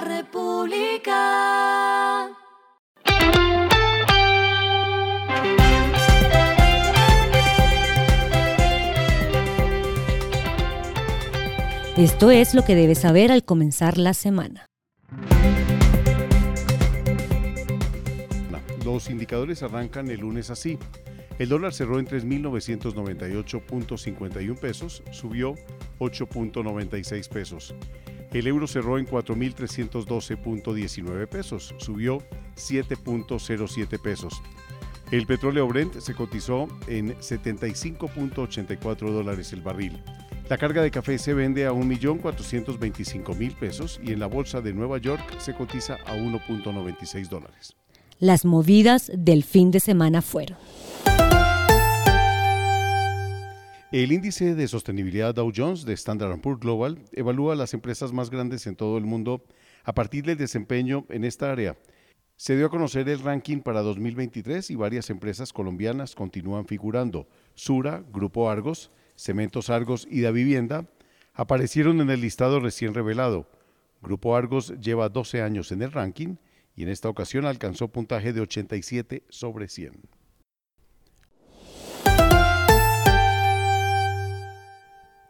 la República. Esto es lo que debes saber al comenzar la semana. Los indicadores arrancan el lunes así. El dólar cerró en 3.998.51 pesos, subió 8.96 pesos. El euro cerró en 4.312.19 pesos, subió 7.07 pesos. El petróleo Brent se cotizó en 75.84 dólares el barril. La carga de café se vende a 1.425.000 pesos y en la bolsa de Nueva York se cotiza a 1.96 dólares. Las movidas del fin de semana fueron. El índice de sostenibilidad Dow Jones de Standard Poor's Global evalúa las empresas más grandes en todo el mundo a partir del desempeño en esta área. Se dio a conocer el ranking para 2023 y varias empresas colombianas continúan figurando. Sura, Grupo Argos, Cementos Argos y Da Vivienda aparecieron en el listado recién revelado. Grupo Argos lleva 12 años en el ranking y en esta ocasión alcanzó puntaje de 87 sobre 100.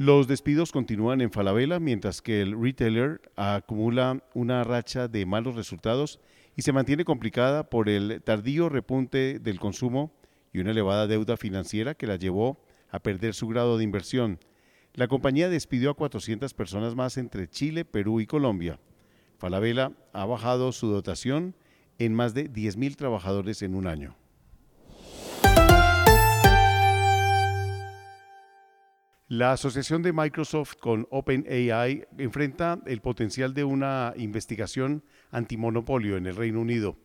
Los despidos continúan en Falabella mientras que el retailer acumula una racha de malos resultados y se mantiene complicada por el tardío repunte del consumo y una elevada deuda financiera que la llevó a perder su grado de inversión. La compañía despidió a 400 personas más entre Chile, Perú y Colombia. Falabella ha bajado su dotación en más de 10.000 trabajadores en un año. La asociación de Microsoft con OpenAI enfrenta el potencial de una investigación antimonopolio en el Reino Unido.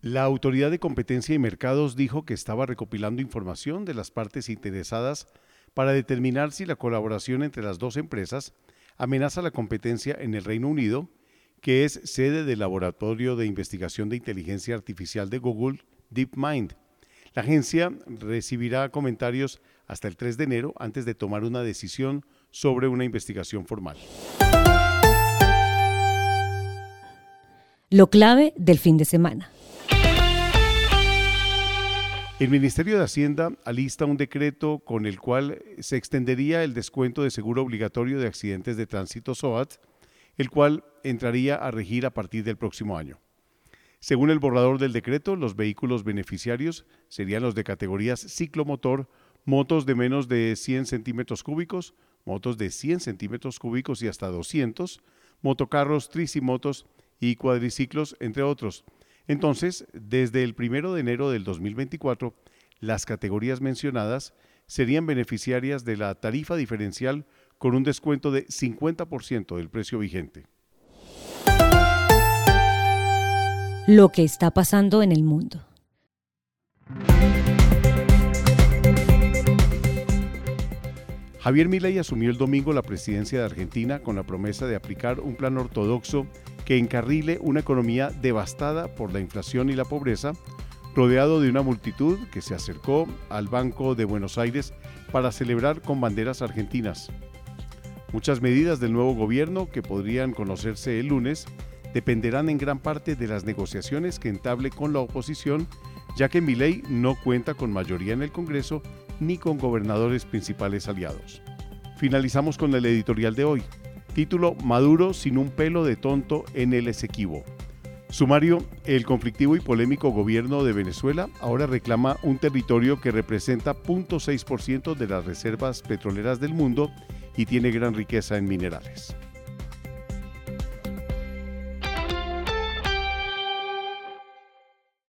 La Autoridad de Competencia y Mercados dijo que estaba recopilando información de las partes interesadas para determinar si la colaboración entre las dos empresas amenaza la competencia en el Reino Unido, que es sede del Laboratorio de Investigación de Inteligencia Artificial de Google, DeepMind. La agencia recibirá comentarios hasta el 3 de enero antes de tomar una decisión sobre una investigación formal. Lo clave del fin de semana. El Ministerio de Hacienda alista un decreto con el cual se extendería el descuento de seguro obligatorio de accidentes de tránsito SOAT, el cual entraría a regir a partir del próximo año. Según el borrador del decreto, los vehículos beneficiarios serían los de categorías ciclomotor, motos de menos de 100 centímetros cúbicos, motos de 100 centímetros cúbicos y hasta 200, motocarros, tricimotos y cuadriciclos, entre otros, entonces, desde el 1 de enero del 2024, las categorías mencionadas serían beneficiarias de la tarifa diferencial con un descuento de 50% del precio vigente. Lo que está pasando en el mundo. Javier Milei asumió el domingo la presidencia de Argentina con la promesa de aplicar un plan ortodoxo que encarrile una economía devastada por la inflación y la pobreza, rodeado de una multitud que se acercó al Banco de Buenos Aires para celebrar con banderas argentinas. Muchas medidas del nuevo gobierno que podrían conocerse el lunes dependerán en gran parte de las negociaciones que entable con la oposición, ya que Milei no cuenta con mayoría en el Congreso ni con gobernadores principales aliados. Finalizamos con el editorial de hoy. Título Maduro sin un pelo de tonto en el Esequibo. Sumario, el conflictivo y polémico gobierno de Venezuela ahora reclama un territorio que representa 0.6% de las reservas petroleras del mundo y tiene gran riqueza en minerales.